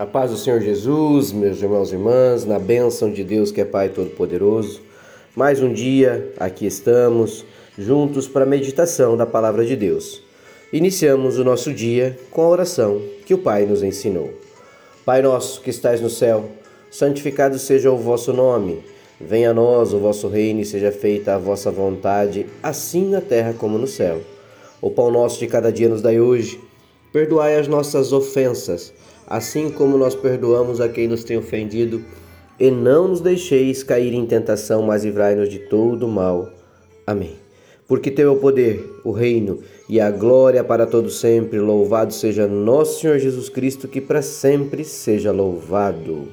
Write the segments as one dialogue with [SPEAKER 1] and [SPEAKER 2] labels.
[SPEAKER 1] A paz do Senhor Jesus, meus irmãos e irmãs, na bênção de Deus que é Pai Todo-Poderoso. Mais um dia, aqui estamos, juntos para a meditação da Palavra de Deus. Iniciamos o nosso dia com a oração que o Pai nos ensinou. Pai nosso que estais no céu, santificado seja o vosso nome. Venha a nós o vosso reino e seja feita a vossa vontade, assim na terra como no céu. O pão nosso de cada dia nos dai hoje. Perdoai as nossas ofensas assim como nós perdoamos a quem nos tem ofendido, e não nos deixeis cair em tentação, mas livrai-nos de todo mal. Amém. Porque teu é o poder, o reino e a glória para todo sempre. Louvado seja nosso Senhor Jesus Cristo, que para sempre seja louvado.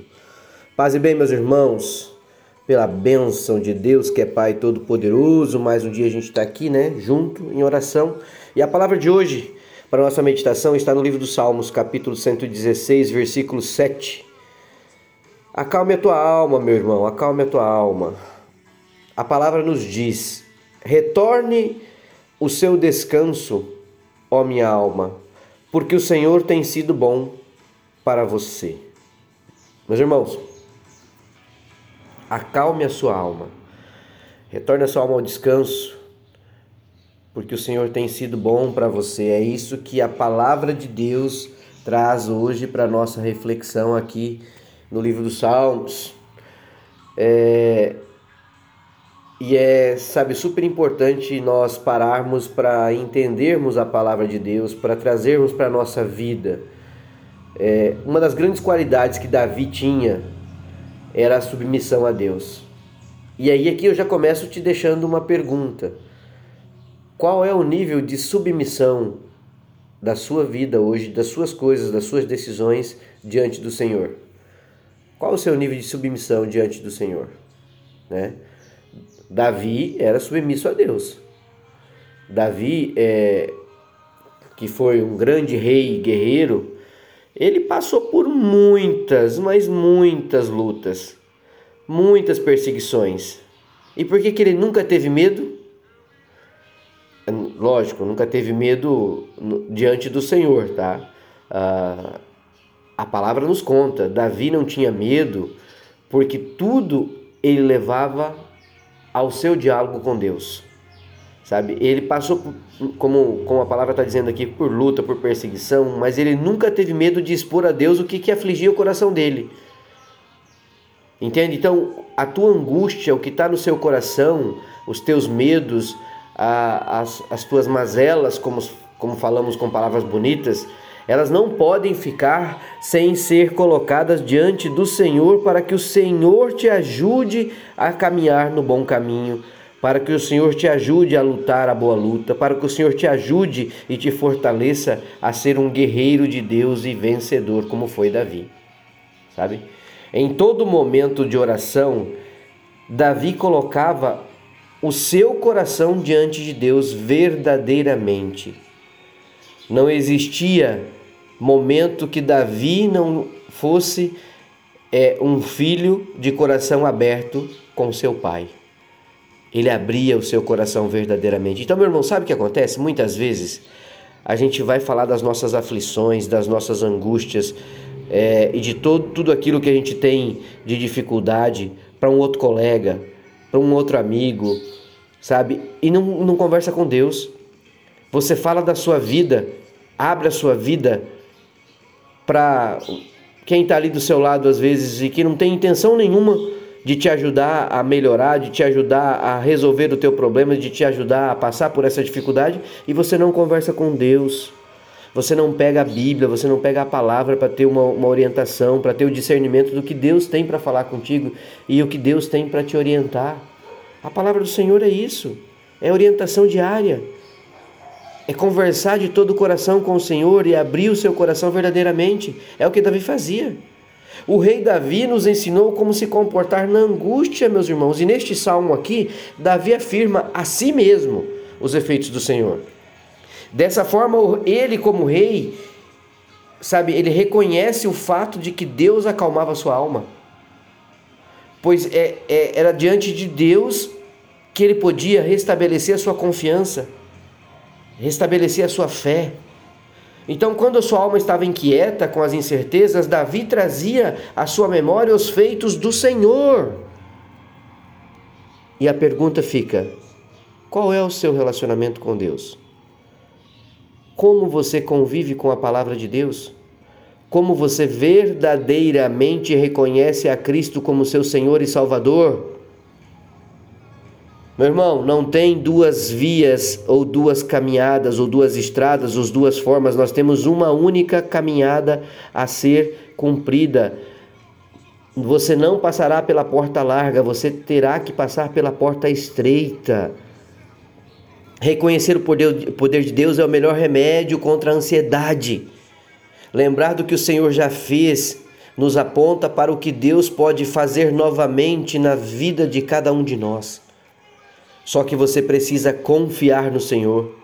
[SPEAKER 1] Paz e bem, meus irmãos, pela bênção de Deus, que é Pai Todo-Poderoso, mais um dia a gente está aqui, né, junto em oração. E a palavra de hoje para nossa meditação está no livro dos Salmos, capítulo 116, versículo 7. Acalme a tua alma, meu irmão, acalme a tua alma. A palavra nos diz: retorne o seu descanso, ó minha alma, porque o Senhor tem sido bom para você. Meus irmãos, acalme a sua alma, retorne a sua alma ao descanso, porque o Senhor tem sido bom para você. É isso que a palavra de Deus traz hoje para nossa reflexão aqui no livro dos Salmos. É... E é, sabe, super importante nós pararmos para entendermos a palavra de Deus, para trazermos para a nossa vida. É, uma das grandes qualidades que Davi tinha era a submissão a Deus. E aí aqui eu já começo te deixando uma pergunta. Qual é o nível de submissão da sua vida hoje, das suas coisas, das suas decisões diante do Senhor? Qual o seu nível de submissão diante do Senhor? Né? Davi era submisso a Deus. Davi, é, que foi um grande rei guerreiro, ele passou por muitas, mas muitas lutas, muitas perseguições. E por que, que ele nunca teve medo? Lógico, nunca teve medo diante do Senhor, tá? Ah, a palavra nos conta, Davi não tinha medo porque tudo ele levava ao seu diálogo com Deus, sabe? Ele passou, por, como, como a palavra está dizendo aqui, por luta, por perseguição, mas ele nunca teve medo de expor a Deus o que, que afligia o coração dele. Entende? Então, a tua angústia, o que está no seu coração, os teus medos, a, as, as tuas mazelas, como, como falamos com palavras bonitas, elas não podem ficar sem ser colocadas diante do Senhor para que o Senhor te ajude a caminhar no bom caminho, para que o Senhor te ajude a lutar a boa luta, para que o Senhor te ajude e te fortaleça a ser um guerreiro de Deus e vencedor, como foi Davi. Sabe? Em todo momento de oração, Davi colocava o seu coração diante de Deus verdadeiramente. Não existia momento que Davi não fosse é, um filho de coração aberto com seu pai. Ele abria o seu coração verdadeiramente. Então, meu irmão, sabe o que acontece? Muitas vezes a gente vai falar das nossas aflições, das nossas angústias é, e de todo, tudo aquilo que a gente tem de dificuldade para um outro colega, para um outro amigo, sabe? E não, não conversa com Deus. Você fala da sua vida, abre a sua vida para quem está ali do seu lado às vezes e que não tem intenção nenhuma de te ajudar a melhorar, de te ajudar a resolver o teu problema, de te ajudar a passar por essa dificuldade e você não conversa com Deus. Você não pega a Bíblia, você não pega a palavra para ter uma, uma orientação, para ter o discernimento do que Deus tem para falar contigo e o que Deus tem para te orientar. A palavra do Senhor é isso, é orientação diária. É conversar de todo o coração com o Senhor e abrir o seu coração verdadeiramente. É o que Davi fazia. O rei Davi nos ensinou como se comportar na angústia, meus irmãos. E neste salmo aqui, Davi afirma a si mesmo os efeitos do Senhor. Dessa forma, ele, como rei, sabe, ele reconhece o fato de que Deus acalmava sua alma. Pois é, é, era diante de Deus que ele podia restabelecer a sua confiança, restabelecer a sua fé. Então, quando a sua alma estava inquieta com as incertezas, Davi trazia à sua memória os feitos do Senhor. E a pergunta fica: qual é o seu relacionamento com Deus? Como você convive com a palavra de Deus? Como você verdadeiramente reconhece a Cristo como seu Senhor e Salvador? Meu irmão, não tem duas vias ou duas caminhadas ou duas estradas ou duas formas, nós temos uma única caminhada a ser cumprida. Você não passará pela porta larga, você terá que passar pela porta estreita. Reconhecer o poder, o poder de Deus é o melhor remédio contra a ansiedade. Lembrar do que o Senhor já fez nos aponta para o que Deus pode fazer novamente na vida de cada um de nós. Só que você precisa confiar no Senhor,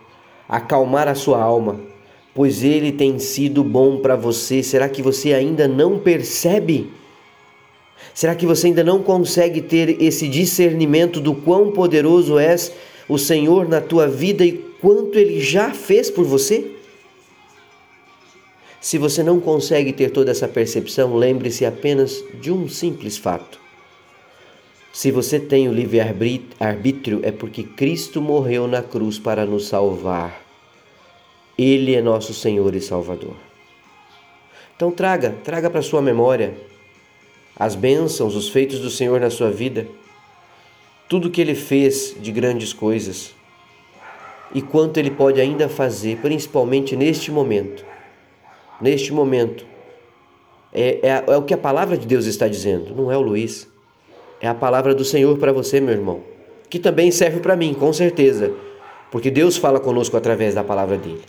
[SPEAKER 1] acalmar a sua alma, pois Ele tem sido bom para você. Será que você ainda não percebe? Será que você ainda não consegue ter esse discernimento do quão poderoso é o Senhor na tua vida e quanto Ele já fez por você? Se você não consegue ter toda essa percepção, lembre-se apenas de um simples fato. Se você tem o livre-arbítrio, é porque Cristo morreu na cruz para nos salvar. Ele é nosso Senhor e Salvador. Então traga, traga para sua memória as bênçãos, os feitos do Senhor na sua vida, tudo que ele fez de grandes coisas e quanto ele pode ainda fazer, principalmente neste momento. Neste momento, é, é, é o que a palavra de Deus está dizendo, não é o Luiz. É a palavra do Senhor para você, meu irmão, que também serve para mim, com certeza, porque Deus fala conosco através da palavra dele.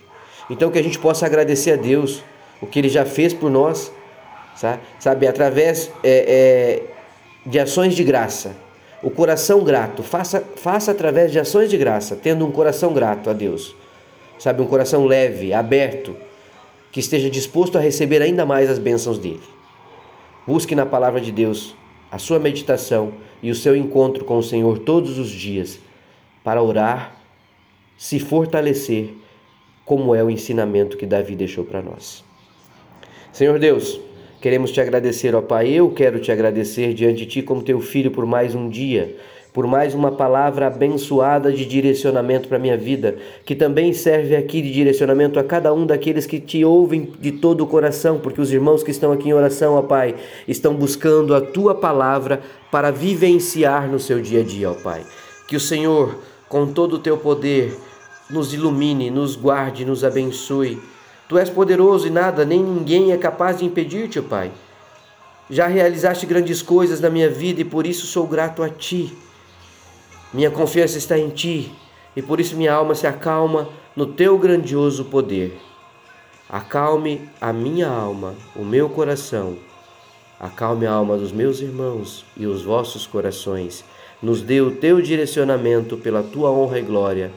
[SPEAKER 1] Então que a gente possa agradecer a Deus o que ele já fez por nós, sabe, através é, é, de ações de graça. O coração grato, faça, faça através de ações de graça, tendo um coração grato a Deus, sabe, um coração leve, aberto, que esteja disposto a receber ainda mais as bênçãos dele. Busque na palavra de Deus a sua meditação e o seu encontro com o Senhor todos os dias para orar, se fortalecer, como é o ensinamento que Davi deixou para nós. Senhor Deus, queremos te agradecer, ó Pai. Eu quero te agradecer diante de ti como teu filho por mais um dia por mais uma palavra abençoada de direcionamento para a minha vida, que também serve aqui de direcionamento a cada um daqueles que te ouvem de todo o coração, porque os irmãos que estão aqui em oração, ó Pai, estão buscando a tua palavra para vivenciar no seu dia a dia, ó Pai. Que o Senhor, com todo o teu poder, nos ilumine, nos guarde, nos abençoe. Tu és poderoso e nada, nem ninguém é capaz de impedir-te, Pai. Já realizaste grandes coisas na minha vida e por isso sou grato a Ti. Minha confiança está em ti e por isso minha alma se acalma no teu grandioso poder. Acalme a minha alma, o meu coração. Acalme a alma dos meus irmãos e os vossos corações. Nos dê o teu direcionamento pela tua honra e glória.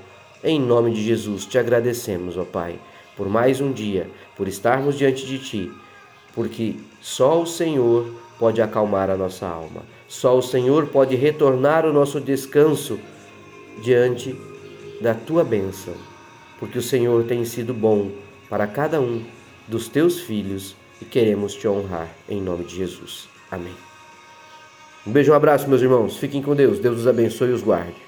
[SPEAKER 1] Em nome de Jesus te agradecemos, ó Pai, por mais um dia, por estarmos diante de ti, porque só o Senhor pode acalmar a nossa alma. Só o Senhor pode retornar o nosso descanso diante da tua bênção, porque o Senhor tem sido bom para cada um dos teus filhos e queremos te honrar em nome de Jesus. Amém. Um beijo, um abraço, meus irmãos. Fiquem com Deus. Deus os abençoe e os guarde.